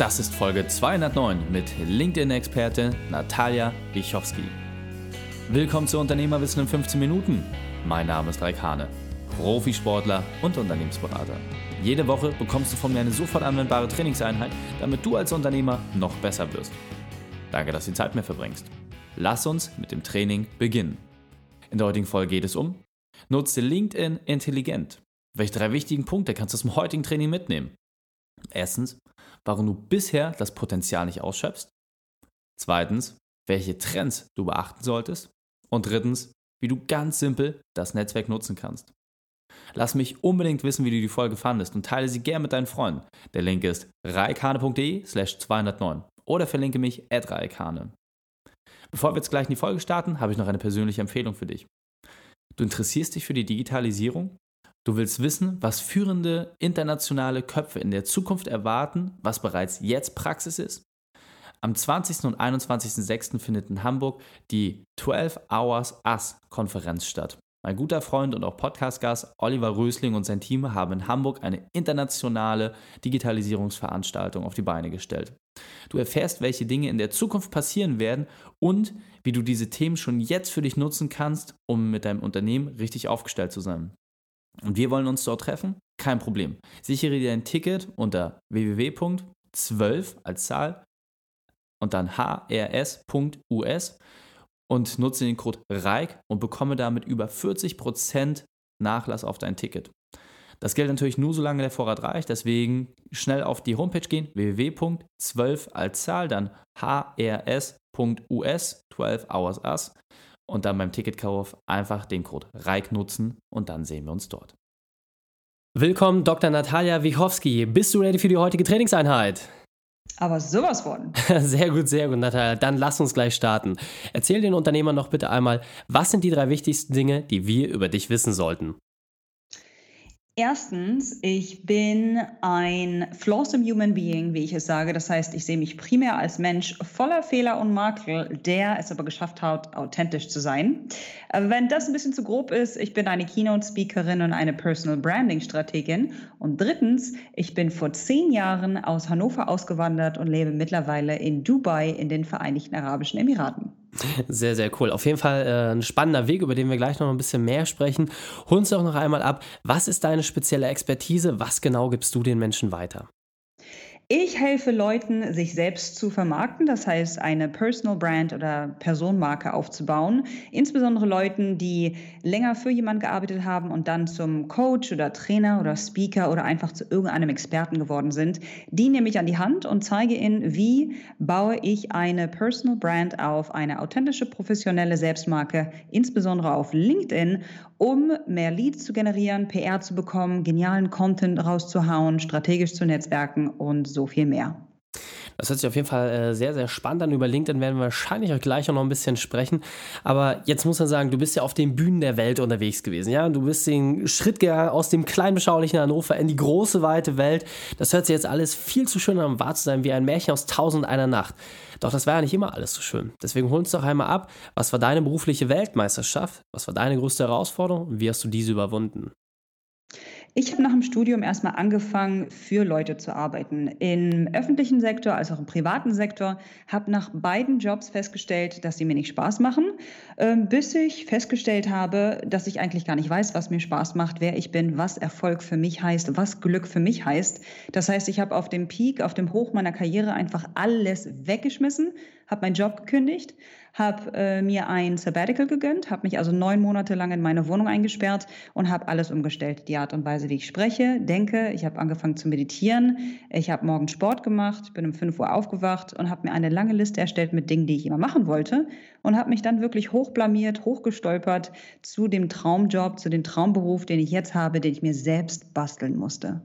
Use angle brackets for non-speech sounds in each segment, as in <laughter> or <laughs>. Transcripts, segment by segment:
Das ist Folge 209 mit LinkedIn-Experte Natalia Wichowski. Willkommen zu Unternehmerwissen in 15 Minuten. Mein Name ist Raik Hane, Profisportler und Unternehmensberater. Jede Woche bekommst du von mir eine sofort anwendbare Trainingseinheit, damit du als Unternehmer noch besser wirst. Danke, dass du die Zeit mehr verbringst. Lass uns mit dem Training beginnen. In der heutigen Folge geht es um Nutze LinkedIn intelligent. Welche drei wichtigen Punkte kannst du dem heutigen Training mitnehmen? Erstens, warum du bisher das Potenzial nicht ausschöpfst. Zweitens, welche Trends du beachten solltest. Und drittens, wie du ganz simpel das Netzwerk nutzen kannst. Lass mich unbedingt wissen, wie du die Folge fandest und teile sie gern mit deinen Freunden. Der Link ist reikane.de slash 209 oder verlinke mich at reikane. Bevor wir jetzt gleich in die Folge starten, habe ich noch eine persönliche Empfehlung für dich. Du interessierst dich für die Digitalisierung Du willst wissen, was führende internationale Köpfe in der Zukunft erwarten, was bereits jetzt Praxis ist? Am 20. und 21.06. findet in Hamburg die 12 Hours Us Konferenz statt. Mein guter Freund und auch Podcast-Gast Oliver Rösling und sein Team haben in Hamburg eine internationale Digitalisierungsveranstaltung auf die Beine gestellt. Du erfährst, welche Dinge in der Zukunft passieren werden und wie du diese Themen schon jetzt für dich nutzen kannst, um mit deinem Unternehmen richtig aufgestellt zu sein. Und wir wollen uns dort treffen? Kein Problem. Sichere dir ein Ticket unter www.12 als Zahl und dann hrs.us und nutze den Code REIK und bekomme damit über 40% Nachlass auf dein Ticket. Das gilt natürlich nur, solange der Vorrat reicht. Deswegen schnell auf die Homepage gehen: www.12 als Zahl, dann hrs.us, 12 Hours Us und dann beim Ticketkauf einfach den Code REIK nutzen und dann sehen wir uns dort. Willkommen, Dr. Natalia Wichowski. Bist du ready für die heutige Trainingseinheit? Aber sowas von. <laughs> Sehr gut, sehr gut, Natalia. Dann lass uns gleich starten. Erzähl den Unternehmern noch bitte einmal, was sind die drei wichtigsten Dinge, die wir über dich wissen sollten? Erstens, ich bin ein flawsome Human Being, wie ich es sage. Das heißt, ich sehe mich primär als Mensch voller Fehler und Makel, der es aber geschafft hat, authentisch zu sein. Wenn das ein bisschen zu grob ist, ich bin eine Keynote-Speakerin und eine Personal Branding-Strategin. Und drittens, ich bin vor zehn Jahren aus Hannover ausgewandert und lebe mittlerweile in Dubai in den Vereinigten Arabischen Emiraten. Sehr, sehr cool. Auf jeden Fall äh, ein spannender Weg, über den wir gleich noch ein bisschen mehr sprechen. Hol uns doch noch einmal ab. Was ist deine spezielle Expertise? Was genau gibst du den Menschen weiter? Ich helfe Leuten, sich selbst zu vermarkten, das heißt eine Personal Brand oder Personenmarke aufzubauen. Insbesondere Leuten, die länger für jemanden gearbeitet haben und dann zum Coach oder Trainer oder Speaker oder einfach zu irgendeinem Experten geworden sind. Die nehme ich an die Hand und zeige ihnen, wie baue ich eine Personal Brand auf, eine authentische professionelle Selbstmarke, insbesondere auf LinkedIn um mehr Leads zu generieren, PR zu bekommen, genialen Content rauszuhauen, strategisch zu netzwerken und so viel mehr. Das hört sich auf jeden Fall äh, sehr, sehr spannend an. Über LinkedIn werden wir wahrscheinlich auch gleich noch ein bisschen sprechen. Aber jetzt muss man sagen, du bist ja auf den Bühnen der Welt unterwegs gewesen. Ja, du bist den Schritt gegangen aus dem kleinen, beschaulichen Hannover in die große, weite Welt. Das hört sich jetzt alles viel zu schön an, wahr zu sein, wie ein Märchen aus tausend einer Nacht. Doch das war ja nicht immer alles so schön. Deswegen hol uns doch einmal ab. Was war deine berufliche Weltmeisterschaft? Was war deine größte Herausforderung? Und wie hast du diese überwunden? Ich habe nach dem Studium erstmal angefangen, für Leute zu arbeiten. Im öffentlichen Sektor als auch im privaten Sektor. Habe nach beiden Jobs festgestellt, dass sie mir nicht Spaß machen, ähm, bis ich festgestellt habe, dass ich eigentlich gar nicht weiß, was mir Spaß macht, wer ich bin, was Erfolg für mich heißt, was Glück für mich heißt. Das heißt, ich habe auf dem Peak, auf dem Hoch meiner Karriere einfach alles weggeschmissen, habe meinen Job gekündigt, habe äh, mir ein Sabbatical gegönnt, habe mich also neun Monate lang in meine Wohnung eingesperrt und habe alles umgestellt. Die Art und Weise, wie ich spreche, denke. Ich habe angefangen zu meditieren. Ich habe morgen Sport gemacht, bin um 5 Uhr aufgewacht und habe mir eine lange Liste erstellt mit Dingen, die ich immer machen wollte und habe mich dann wirklich hochblamiert, hochgestolpert zu dem Traumjob, zu dem Traumberuf, den ich jetzt habe, den ich mir selbst basteln musste.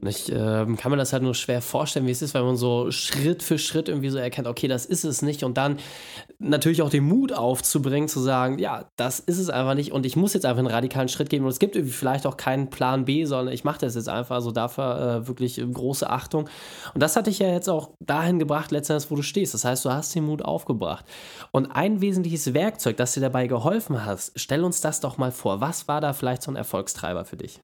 Und ich äh, kann mir das halt nur schwer vorstellen, wie es ist, wenn man so Schritt für Schritt irgendwie so erkennt, okay, das ist es nicht. Und dann natürlich auch den Mut aufzubringen, zu sagen, ja, das ist es einfach nicht und ich muss jetzt einfach einen radikalen Schritt gehen. Und es gibt irgendwie vielleicht auch keinen Plan B, sondern ich mache das jetzt einfach. Also dafür äh, wirklich große Achtung. Und das hat dich ja jetzt auch dahin gebracht, letztendlich, wo du stehst. Das heißt, du hast den Mut aufgebracht. Und ein wesentliches Werkzeug, das dir dabei geholfen hat, stell uns das doch mal vor. Was war da vielleicht so ein Erfolgstreiber für dich?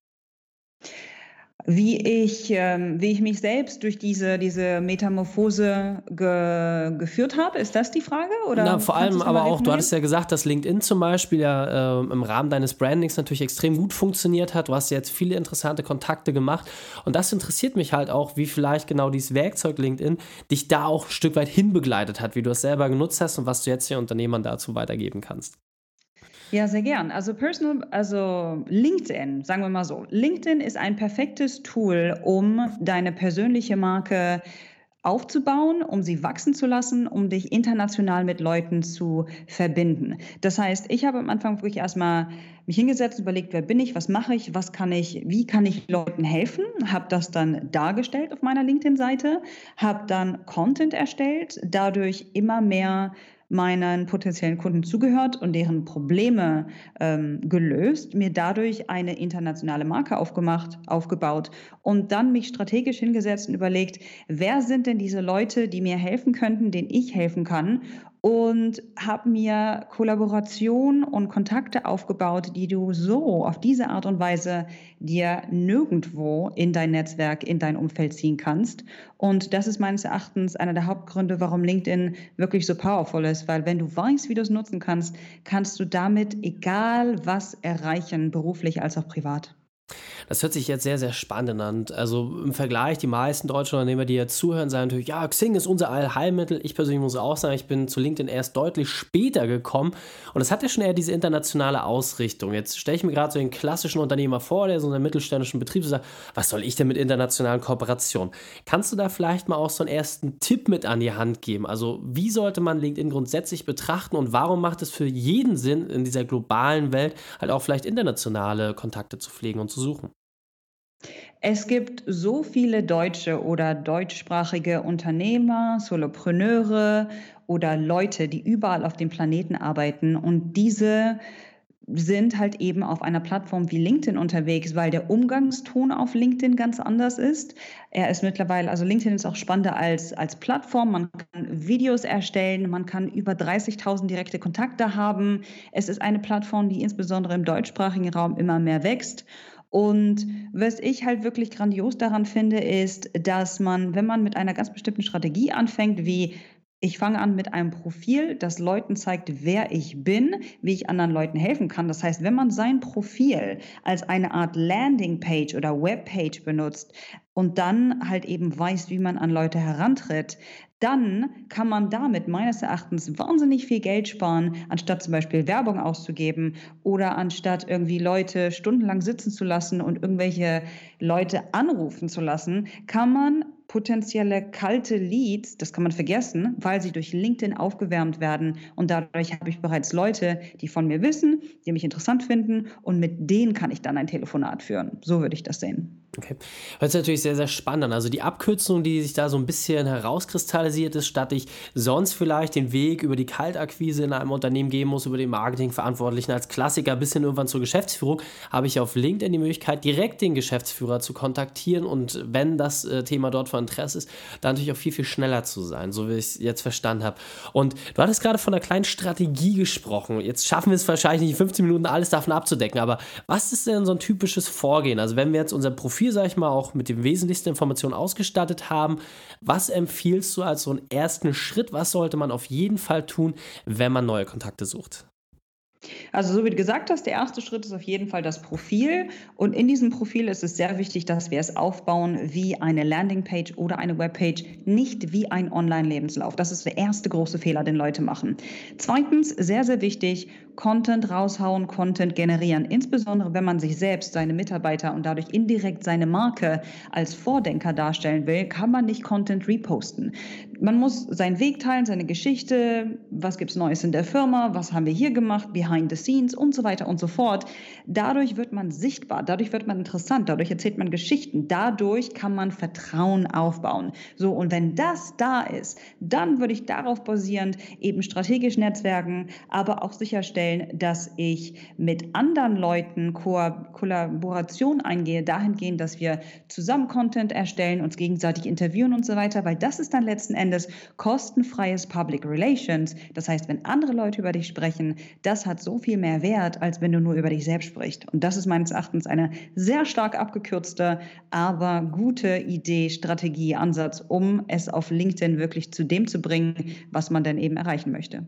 Wie ich, ähm, wie ich mich selbst durch diese, diese Metamorphose ge, geführt habe. Ist das die Frage? Oder Na, vor allem aber auch, du hattest ja gesagt, dass LinkedIn zum Beispiel ja äh, im Rahmen deines Brandings natürlich extrem gut funktioniert hat. Du hast jetzt viele interessante Kontakte gemacht. Und das interessiert mich halt auch, wie vielleicht genau dieses Werkzeug LinkedIn dich da auch ein Stück weit hinbegleitet hat, wie du es selber genutzt hast und was du jetzt den Unternehmern dazu weitergeben kannst. Ja, sehr gern. Also Personal, also LinkedIn, sagen wir mal so. LinkedIn ist ein perfektes Tool, um deine persönliche Marke aufzubauen, um sie wachsen zu lassen, um dich international mit Leuten zu verbinden. Das heißt, ich habe am Anfang wirklich erstmal mich hingesetzt, überlegt, wer bin ich, was mache ich, was kann ich, wie kann ich Leuten helfen, habe das dann dargestellt auf meiner LinkedIn-Seite, habe dann Content erstellt, dadurch immer mehr meinen potenziellen Kunden zugehört und deren Probleme ähm, gelöst, mir dadurch eine internationale Marke aufgemacht, aufgebaut und dann mich strategisch hingesetzt und überlegt, wer sind denn diese Leute, die mir helfen könnten, denen ich helfen kann und habe mir Kollaboration und Kontakte aufgebaut, die du so auf diese Art und Weise dir nirgendwo in dein Netzwerk, in dein Umfeld ziehen kannst. Und das ist meines Erachtens einer der Hauptgründe, warum LinkedIn wirklich so powerful ist, weil wenn du weißt, wie du es nutzen kannst, kannst du damit egal was erreichen, beruflich als auch privat. Das hört sich jetzt sehr, sehr spannend an. Also im Vergleich, die meisten deutschen Unternehmer, die jetzt zuhören, sagen natürlich, ja, Xing ist unser Allheilmittel. Ich persönlich muss auch sagen, ich bin zu LinkedIn erst deutlich später gekommen. Und es hat ja schon eher diese internationale Ausrichtung. Jetzt stelle ich mir gerade so den klassischen Unternehmer vor, der so einen mittelständischen Betrieb sagt, was soll ich denn mit internationalen Kooperationen? Kannst du da vielleicht mal auch so einen ersten Tipp mit an die Hand geben? Also wie sollte man LinkedIn grundsätzlich betrachten und warum macht es für jeden Sinn, in dieser globalen Welt halt auch vielleicht internationale Kontakte zu pflegen und zu suchen? Es gibt so viele deutsche oder deutschsprachige Unternehmer, Solopreneure oder Leute, die überall auf dem Planeten arbeiten und diese sind halt eben auf einer Plattform wie LinkedIn unterwegs, weil der Umgangston auf LinkedIn ganz anders ist. Er ist mittlerweile, also LinkedIn ist auch spannender als, als Plattform. Man kann Videos erstellen, man kann über 30.000 direkte Kontakte haben. Es ist eine Plattform, die insbesondere im deutschsprachigen Raum immer mehr wächst. Und was ich halt wirklich grandios daran finde, ist, dass man, wenn man mit einer ganz bestimmten Strategie anfängt, wie ich fange an mit einem Profil, das Leuten zeigt, wer ich bin, wie ich anderen Leuten helfen kann. Das heißt, wenn man sein Profil als eine Art Landingpage oder Webpage benutzt und dann halt eben weiß, wie man an Leute herantritt, dann kann man damit meines Erachtens wahnsinnig viel Geld sparen, anstatt zum Beispiel Werbung auszugeben oder anstatt irgendwie Leute stundenlang sitzen zu lassen und irgendwelche Leute anrufen zu lassen, kann man potenzielle kalte Leads, das kann man vergessen, weil sie durch LinkedIn aufgewärmt werden. Und dadurch habe ich bereits Leute, die von mir wissen, die mich interessant finden und mit denen kann ich dann ein Telefonat führen. So würde ich das sehen. Okay. Das ist natürlich sehr, sehr spannend. Also die Abkürzung, die sich da so ein bisschen herauskristallisiert ist, statt ich sonst vielleicht den Weg über die Kaltakquise in einem Unternehmen gehen muss, über den Marketingverantwortlichen als Klassiker bis hin irgendwann zur Geschäftsführung, habe ich auf LinkedIn die Möglichkeit, direkt den Geschäftsführer zu kontaktieren und wenn das äh, Thema dort von Interesse ist, dann natürlich auch viel, viel schneller zu sein, so wie ich es jetzt verstanden habe. Und du hattest gerade von einer kleinen Strategie gesprochen. Jetzt schaffen wir es wahrscheinlich nicht in 15 Minuten alles davon abzudecken, aber was ist denn so ein typisches Vorgehen? Also wenn wir jetzt unser Profil Profil, sag ich mal, auch mit den wesentlichsten Informationen ausgestattet haben. Was empfiehlst du als so einen ersten Schritt? Was sollte man auf jeden Fall tun, wenn man neue Kontakte sucht? Also so wie du gesagt hast, der erste Schritt ist auf jeden Fall das Profil. Und in diesem Profil ist es sehr wichtig, dass wir es aufbauen wie eine Landingpage oder eine Webpage, nicht wie ein Online-Lebenslauf. Das ist der erste große Fehler, den Leute machen. Zweitens, sehr, sehr wichtig, Content raushauen, Content generieren. Insbesondere, wenn man sich selbst, seine Mitarbeiter und dadurch indirekt seine Marke als Vordenker darstellen will, kann man nicht Content reposten. Man muss seinen Weg teilen, seine Geschichte, was gibt es Neues in der Firma, was haben wir hier gemacht, behind the scenes und so weiter und so fort. Dadurch wird man sichtbar, dadurch wird man interessant, dadurch erzählt man Geschichten, dadurch kann man Vertrauen aufbauen. So, und wenn das da ist, dann würde ich darauf basierend eben strategisch netzwerken, aber auch sicherstellen, dass ich mit anderen Leuten Ko Kollaboration eingehe, dahingehend, dass wir zusammen Content erstellen, uns gegenseitig interviewen und so weiter, weil das ist dann letzten Endes Endes kostenfreies Public Relations. Das heißt, wenn andere Leute über dich sprechen, das hat so viel mehr Wert, als wenn du nur über dich selbst sprichst. Und das ist meines Erachtens eine sehr stark abgekürzte, aber gute Idee, Strategie, Ansatz, um es auf LinkedIn wirklich zu dem zu bringen, was man dann eben erreichen möchte.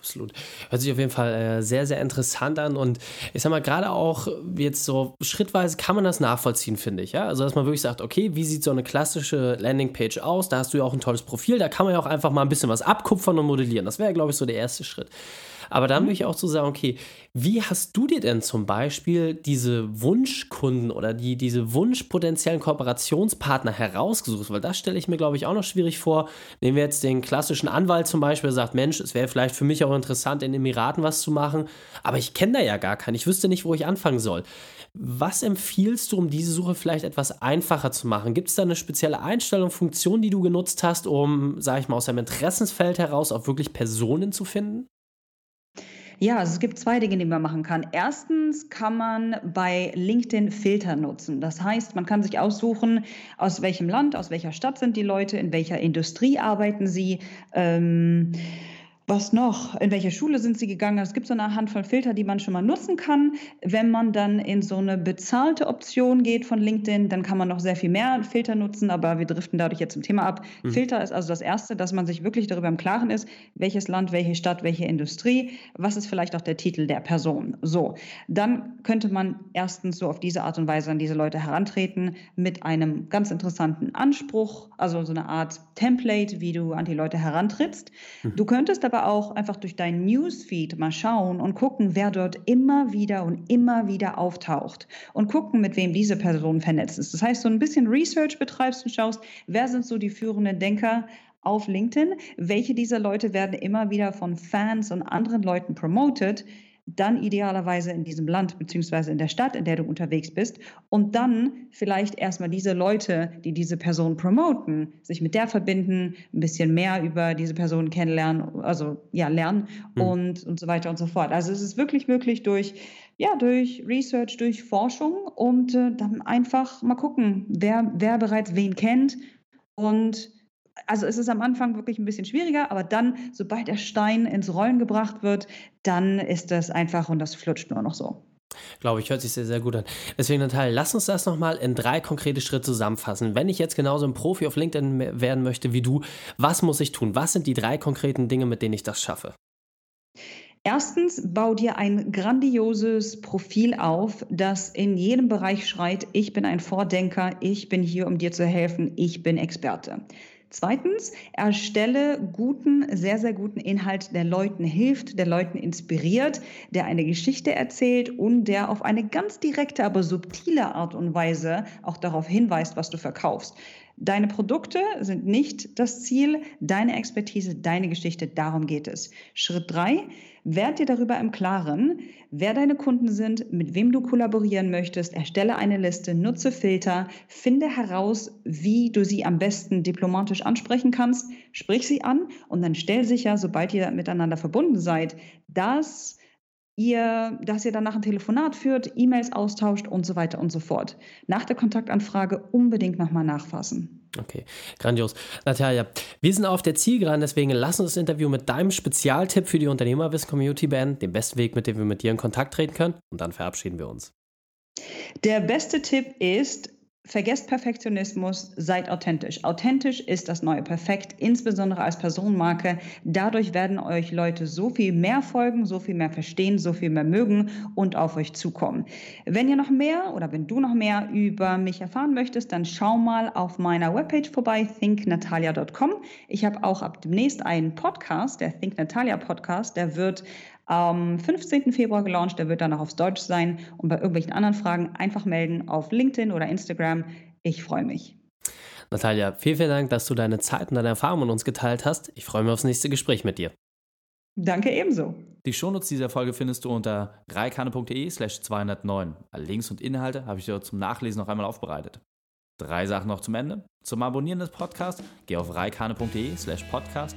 Absolut. Hört sich auf jeden Fall äh, sehr, sehr interessant an. Und ich sag mal, gerade auch jetzt so schrittweise kann man das nachvollziehen, finde ich. Ja? Also, dass man wirklich sagt, okay, wie sieht so eine klassische Landingpage aus? Da hast du ja auch ein tolles Profil, da kann man ja auch einfach mal ein bisschen was abkupfern und modellieren. Das wäre, glaube ich, so der erste Schritt. Aber dann würde ich auch zu so sagen, okay, wie hast du dir denn zum Beispiel diese Wunschkunden oder die, diese wunschpotenziellen Kooperationspartner herausgesucht? Weil das stelle ich mir, glaube ich, auch noch schwierig vor. Nehmen wir jetzt den klassischen Anwalt zum Beispiel, der sagt, Mensch, es wäre vielleicht für mich auch interessant, in den Emiraten was zu machen, aber ich kenne da ja gar keinen. Ich wüsste nicht, wo ich anfangen soll. Was empfiehlst du, um diese Suche vielleicht etwas einfacher zu machen? Gibt es da eine spezielle Einstellung, Funktion, die du genutzt hast, um, sage ich mal, aus deinem Interessensfeld heraus auch wirklich Personen zu finden? Ja, also es gibt zwei Dinge, die man machen kann. Erstens kann man bei LinkedIn Filter nutzen. Das heißt, man kann sich aussuchen, aus welchem Land, aus welcher Stadt sind die Leute, in welcher Industrie arbeiten sie. Ähm, was noch? In welche Schule sind Sie gegangen? Es gibt so eine Handvoll Filter, die man schon mal nutzen kann. Wenn man dann in so eine bezahlte Option geht von LinkedIn, dann kann man noch sehr viel mehr Filter nutzen, aber wir driften dadurch jetzt zum Thema ab. Mhm. Filter ist also das Erste, dass man sich wirklich darüber im Klaren ist, welches Land, welche Stadt, welche Industrie, was ist vielleicht auch der Titel der Person. So, dann könnte man erstens so auf diese Art und Weise an diese Leute herantreten mit einem ganz interessanten Anspruch, also so eine Art Template, wie du an die Leute herantrittst. Mhm. Du könntest aber auch einfach durch deinen Newsfeed mal schauen und gucken, wer dort immer wieder und immer wieder auftaucht. Und gucken, mit wem diese Person vernetzt ist. Das heißt, so ein bisschen Research betreibst und schaust, wer sind so die führenden Denker auf LinkedIn, welche dieser Leute werden immer wieder von Fans und anderen Leuten promoted dann idealerweise in diesem Land beziehungsweise in der Stadt, in der du unterwegs bist und dann vielleicht erstmal diese Leute, die diese Person promoten, sich mit der verbinden, ein bisschen mehr über diese Person kennenlernen, also ja, lernen mhm. und, und so weiter und so fort. Also es ist wirklich möglich durch, ja, durch Research, durch Forschung und äh, dann einfach mal gucken, wer, wer bereits wen kennt und also es ist am Anfang wirklich ein bisschen schwieriger, aber dann, sobald der Stein ins Rollen gebracht wird, dann ist das einfach und das flutscht nur noch so. Glaube ich, hört sich sehr, sehr gut an. Deswegen, Natalia, lass uns das nochmal in drei konkrete Schritte zusammenfassen. Wenn ich jetzt genauso ein Profi auf LinkedIn werden möchte wie du, was muss ich tun? Was sind die drei konkreten Dinge, mit denen ich das schaffe? Erstens, bau dir ein grandioses Profil auf, das in jedem Bereich schreit, ich bin ein Vordenker, ich bin hier, um dir zu helfen, ich bin Experte. Zweitens, erstelle guten, sehr, sehr guten Inhalt, der Leuten hilft, der Leuten inspiriert, der eine Geschichte erzählt und der auf eine ganz direkte, aber subtile Art und Weise auch darauf hinweist, was du verkaufst. Deine Produkte sind nicht das Ziel, deine Expertise, deine Geschichte, darum geht es. Schritt drei, werd dir darüber im Klaren, wer deine Kunden sind, mit wem du kollaborieren möchtest, erstelle eine Liste, nutze Filter, finde heraus, wie du sie am besten diplomatisch ansprechen kannst, sprich sie an und dann stell sicher, sobald ihr miteinander verbunden seid, dass ihr, dass ihr danach ein Telefonat führt, E-Mails austauscht und so weiter und so fort. Nach der Kontaktanfrage unbedingt nochmal nachfassen. Okay, grandios. Natalia, wir sind auf der Zielgeraden, deswegen lass uns das Interview mit deinem Spezialtipp für die Unternehmerwissen-Community beenden, dem besten Weg, mit dem wir mit dir in Kontakt treten können. Und dann verabschieden wir uns. Der beste Tipp ist, Vergesst Perfektionismus, seid authentisch. Authentisch ist das neue Perfekt, insbesondere als Personenmarke. Dadurch werden euch Leute so viel mehr folgen, so viel mehr verstehen, so viel mehr mögen und auf euch zukommen. Wenn ihr noch mehr oder wenn du noch mehr über mich erfahren möchtest, dann schau mal auf meiner Webpage vorbei, thinknatalia.com. Ich habe auch ab demnächst einen Podcast, der Think Natalia Podcast, der wird am 15. Februar gelauncht. Der wird dann auch aufs Deutsch sein. Und bei irgendwelchen anderen Fragen einfach melden auf LinkedIn oder Instagram. Ich freue mich. Natalia, vielen, vielen Dank, dass du deine Zeit und deine Erfahrungen mit uns geteilt hast. Ich freue mich aufs nächste Gespräch mit dir. Danke ebenso. Die Shownotes dieser Folge findest du unter reikane.de slash 209. Alle Links und Inhalte habe ich dir zum Nachlesen noch einmal aufbereitet. Drei Sachen noch zum Ende. Zum Abonnieren des Podcasts geh auf reikane.de slash podcast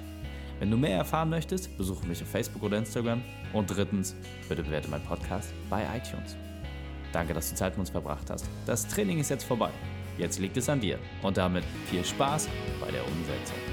wenn du mehr erfahren möchtest, besuche mich auf Facebook oder Instagram. Und drittens, bitte bewerte meinen Podcast bei iTunes. Danke, dass du Zeit mit uns verbracht hast. Das Training ist jetzt vorbei. Jetzt liegt es an dir. Und damit viel Spaß bei der Umsetzung.